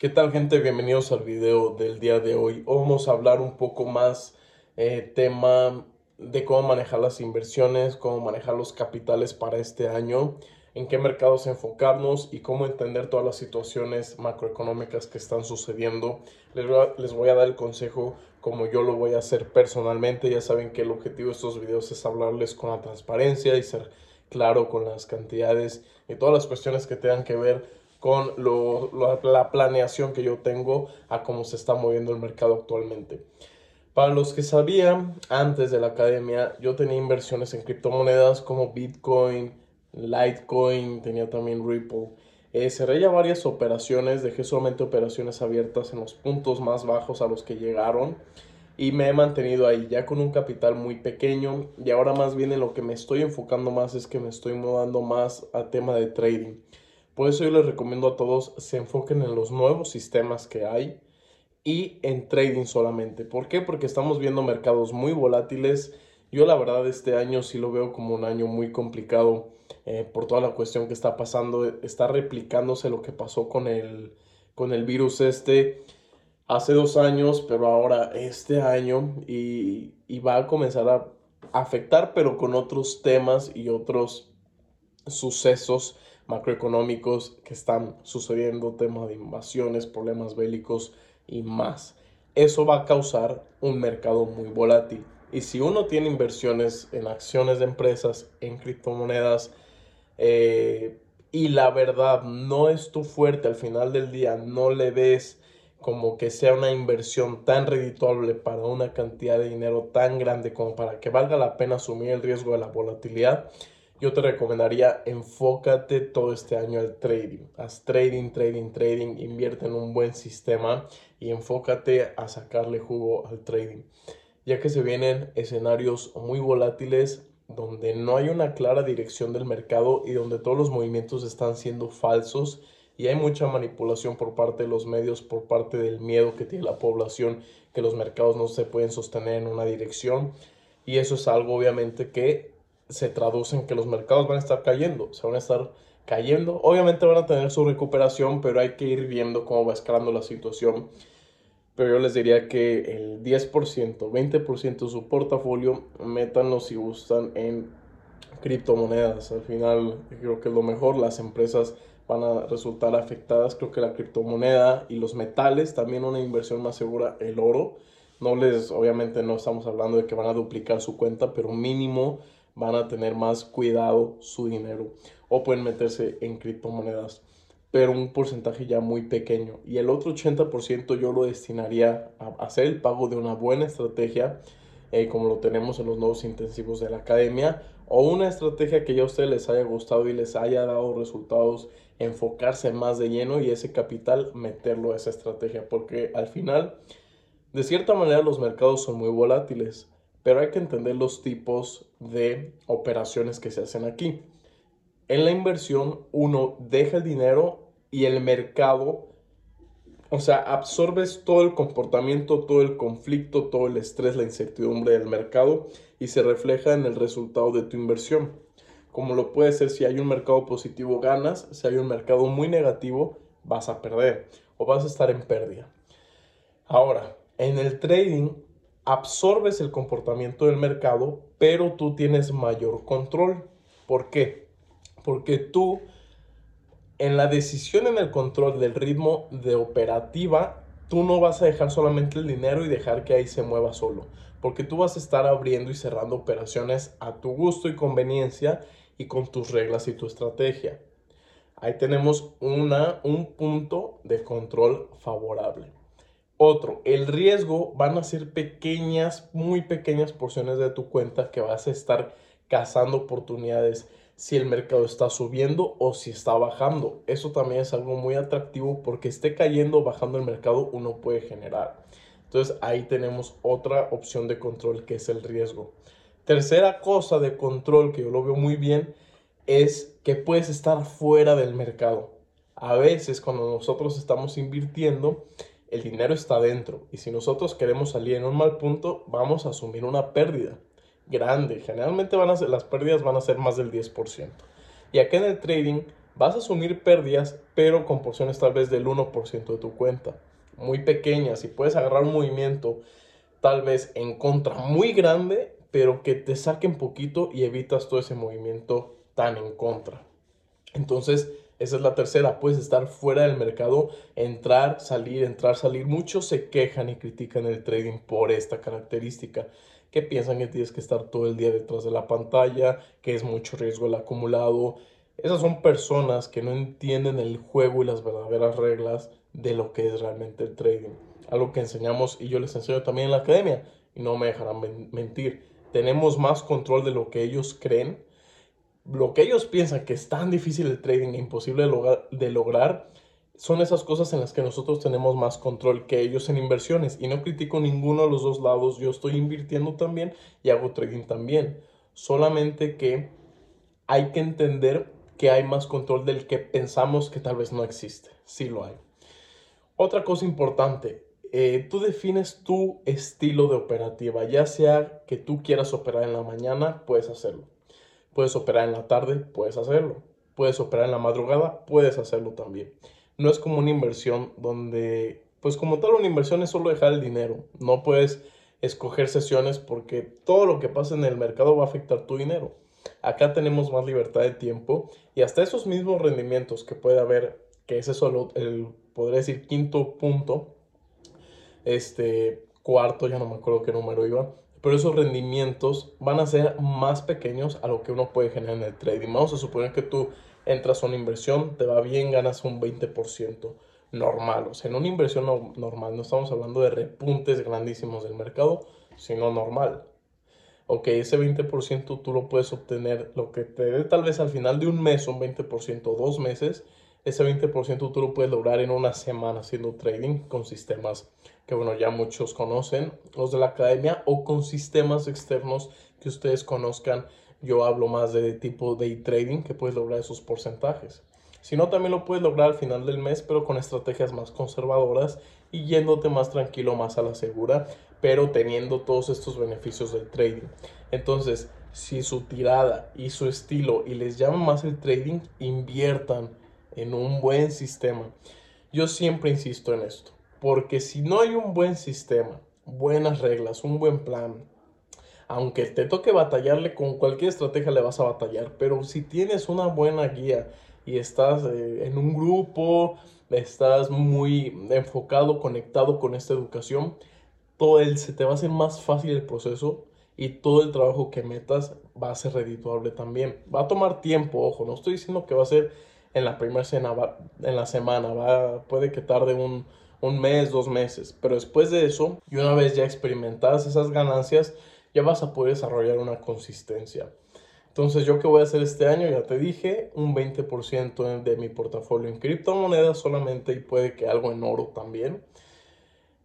¿Qué tal gente? Bienvenidos al video del día de hoy. Hoy vamos a hablar un poco más eh, tema de cómo manejar las inversiones, cómo manejar los capitales para este año, en qué mercados enfocarnos y cómo entender todas las situaciones macroeconómicas que están sucediendo. Les voy, a, les voy a dar el consejo como yo lo voy a hacer personalmente. Ya saben que el objetivo de estos videos es hablarles con la transparencia y ser claro con las cantidades y todas las cuestiones que tengan que ver con la planeación que yo tengo a cómo se está moviendo el mercado actualmente. Para los que sabían, antes de la academia, yo tenía inversiones en criptomonedas como Bitcoin, Litecoin, tenía también Ripple. Eh, cerré ya varias operaciones, dejé solamente operaciones abiertas en los puntos más bajos a los que llegaron y me he mantenido ahí ya con un capital muy pequeño y ahora más bien en lo que me estoy enfocando más es que me estoy mudando más al tema de trading. Por eso yo les recomiendo a todos se enfoquen en los nuevos sistemas que hay y en trading solamente. ¿Por qué? Porque estamos viendo mercados muy volátiles. Yo la verdad este año sí lo veo como un año muy complicado eh, por toda la cuestión que está pasando. Está replicándose lo que pasó con el, con el virus este hace dos años, pero ahora este año y, y va a comenzar a afectar, pero con otros temas y otros sucesos macroeconómicos que están sucediendo, temas de invasiones, problemas bélicos y más. Eso va a causar un mercado muy volátil. Y si uno tiene inversiones en acciones de empresas, en criptomonedas, eh, y la verdad no es tu fuerte al final del día, no le ves como que sea una inversión tan redituable para una cantidad de dinero tan grande como para que valga la pena asumir el riesgo de la volatilidad, yo te recomendaría enfócate todo este año al trading. Haz trading, trading, trading, invierte en un buen sistema y enfócate a sacarle jugo al trading. Ya que se vienen escenarios muy volátiles donde no hay una clara dirección del mercado y donde todos los movimientos están siendo falsos y hay mucha manipulación por parte de los medios, por parte del miedo que tiene la población, que los mercados no se pueden sostener en una dirección. Y eso es algo obviamente que se traduce en que los mercados van a estar cayendo, se van a estar cayendo. Obviamente van a tener su recuperación, pero hay que ir viendo cómo va escalando la situación. Pero yo les diría que el 10%, 20% de su portafolio, métanlo si gustan en criptomonedas. Al final creo que es lo mejor, las empresas van a resultar afectadas. Creo que la criptomoneda y los metales, también una inversión más segura, el oro. No les, obviamente no estamos hablando de que van a duplicar su cuenta, pero mínimo van a tener más cuidado su dinero o pueden meterse en criptomonedas, pero un porcentaje ya muy pequeño. Y el otro 80% yo lo destinaría a hacer el pago de una buena estrategia, eh, como lo tenemos en los nuevos intensivos de la academia, o una estrategia que ya a ustedes les haya gustado y les haya dado resultados, enfocarse más de lleno y ese capital meterlo a esa estrategia, porque al final, de cierta manera, los mercados son muy volátiles pero hay que entender los tipos de operaciones que se hacen aquí. En la inversión uno deja el dinero y el mercado, o sea, absorbes todo el comportamiento, todo el conflicto, todo el estrés, la incertidumbre del mercado y se refleja en el resultado de tu inversión. Como lo puede ser si hay un mercado positivo ganas, si hay un mercado muy negativo vas a perder o vas a estar en pérdida. Ahora, en el trading absorbes el comportamiento del mercado, pero tú tienes mayor control. ¿Por qué? Porque tú en la decisión en el control del ritmo de operativa, tú no vas a dejar solamente el dinero y dejar que ahí se mueva solo, porque tú vas a estar abriendo y cerrando operaciones a tu gusto y conveniencia y con tus reglas y tu estrategia. Ahí tenemos una, un punto de control favorable. Otro, el riesgo van a ser pequeñas, muy pequeñas porciones de tu cuenta que vas a estar cazando oportunidades si el mercado está subiendo o si está bajando. Eso también es algo muy atractivo porque esté cayendo o bajando el mercado uno puede generar. Entonces ahí tenemos otra opción de control que es el riesgo. Tercera cosa de control que yo lo veo muy bien es que puedes estar fuera del mercado. A veces cuando nosotros estamos invirtiendo, el dinero está dentro y si nosotros queremos salir en un mal punto, vamos a asumir una pérdida grande. Generalmente van a ser, las pérdidas van a ser más del 10%. Y acá en el trading Vas a asumir pérdidas, pero con porciones tal vez del 1% de tu cuenta. Muy pequeñas y puedes agarrar un movimiento tal vez en contra muy grande, pero que te saquen poquito y evitas todo ese movimiento tan en contra. Entonces, esa es la tercera, puedes estar fuera del mercado, entrar, salir, entrar, salir. Muchos se quejan y critican el trading por esta característica, que piensan que tienes que estar todo el día detrás de la pantalla, que es mucho riesgo el acumulado. Esas son personas que no entienden el juego y las verdaderas reglas de lo que es realmente el trading. Algo que enseñamos y yo les enseño también en la academia y no me dejarán mentir. Tenemos más control de lo que ellos creen lo que ellos piensan que es tan difícil el trading e imposible de lograr, son esas cosas en las que nosotros tenemos más control que ellos en inversiones. Y no critico ninguno de los dos lados, yo estoy invirtiendo también y hago trading también. Solamente que hay que entender que hay más control del que pensamos que tal vez no existe. Sí lo hay. Otra cosa importante, eh, tú defines tu estilo de operativa, ya sea que tú quieras operar en la mañana, puedes hacerlo Puedes operar en la tarde, puedes hacerlo. Puedes operar en la madrugada, puedes hacerlo también. No es como una inversión donde, pues como tal, una inversión es solo dejar el dinero. No puedes escoger sesiones porque todo lo que pasa en el mercado va a afectar tu dinero. Acá tenemos más libertad de tiempo y hasta esos mismos rendimientos que puede haber, que es solo el, podría decir, quinto punto, este, cuarto, ya no me acuerdo qué número iba, pero esos rendimientos van a ser más pequeños a lo que uno puede generar en el trading. Vamos a suponer que tú entras a una inversión, te va bien, ganas un 20% normal. O sea, en una inversión normal no estamos hablando de repuntes grandísimos del mercado, sino normal. Ok, ese 20% tú lo puedes obtener, lo que te dé tal vez al final de un mes, un 20%, dos meses, ese 20% tú lo puedes lograr en una semana haciendo trading con sistemas que bueno, ya muchos conocen, los de la academia, o con sistemas externos que ustedes conozcan. Yo hablo más de tipo day trading, que puedes lograr esos porcentajes. Si no, también lo puedes lograr al final del mes, pero con estrategias más conservadoras y yéndote más tranquilo, más a la segura, pero teniendo todos estos beneficios del trading. Entonces, si su tirada y su estilo y les llama más el trading, inviertan en un buen sistema. Yo siempre insisto en esto. Porque si no hay un buen sistema, buenas reglas, un buen plan, aunque te toque batallarle con cualquier estrategia le vas a batallar, pero si tienes una buena guía y estás eh, en un grupo, estás muy enfocado, conectado con esta educación, todo el, se te va a hacer más fácil el proceso y todo el trabajo que metas va a ser redituable también. Va a tomar tiempo, ojo, no estoy diciendo que va a ser en la primera semana, en la semana, va, puede que tarde un, un mes, dos meses. Pero después de eso, y una vez ya experimentadas esas ganancias, ya vas a poder desarrollar una consistencia. Entonces, yo qué voy a hacer este año, ya te dije, un 20% de mi portafolio en criptomonedas solamente y puede que algo en oro también.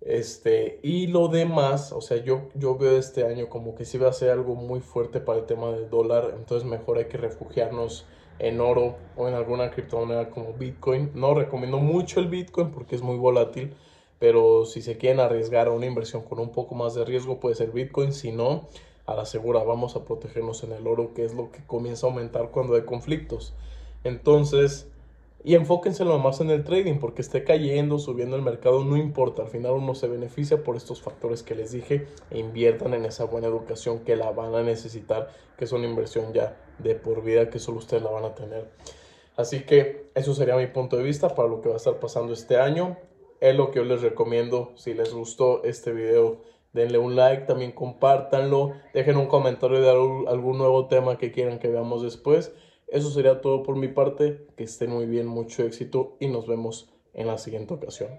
Este, y lo demás, o sea, yo, yo veo este año como que si va a ser algo muy fuerte para el tema del dólar, entonces mejor hay que refugiarnos en oro o en alguna criptomoneda como Bitcoin. No recomiendo mucho el Bitcoin porque es muy volátil, pero si se quieren arriesgar a una inversión con un poco más de riesgo puede ser Bitcoin, si no, a la segura vamos a protegernos en el oro, que es lo que comienza a aumentar cuando hay conflictos. Entonces, y enfóquense lo más en el trading, porque esté cayendo, subiendo el mercado, no importa. Al final uno se beneficia por estos factores que les dije e inviertan en esa buena educación que la van a necesitar, que es una inversión ya de por vida que solo ustedes la van a tener. Así que eso sería mi punto de vista para lo que va a estar pasando este año. Es lo que yo les recomiendo. Si les gustó este video, denle un like, también compártanlo, dejen un comentario de algún nuevo tema que quieran que veamos después. Eso sería todo por mi parte. Que estén muy bien, mucho éxito y nos vemos en la siguiente ocasión.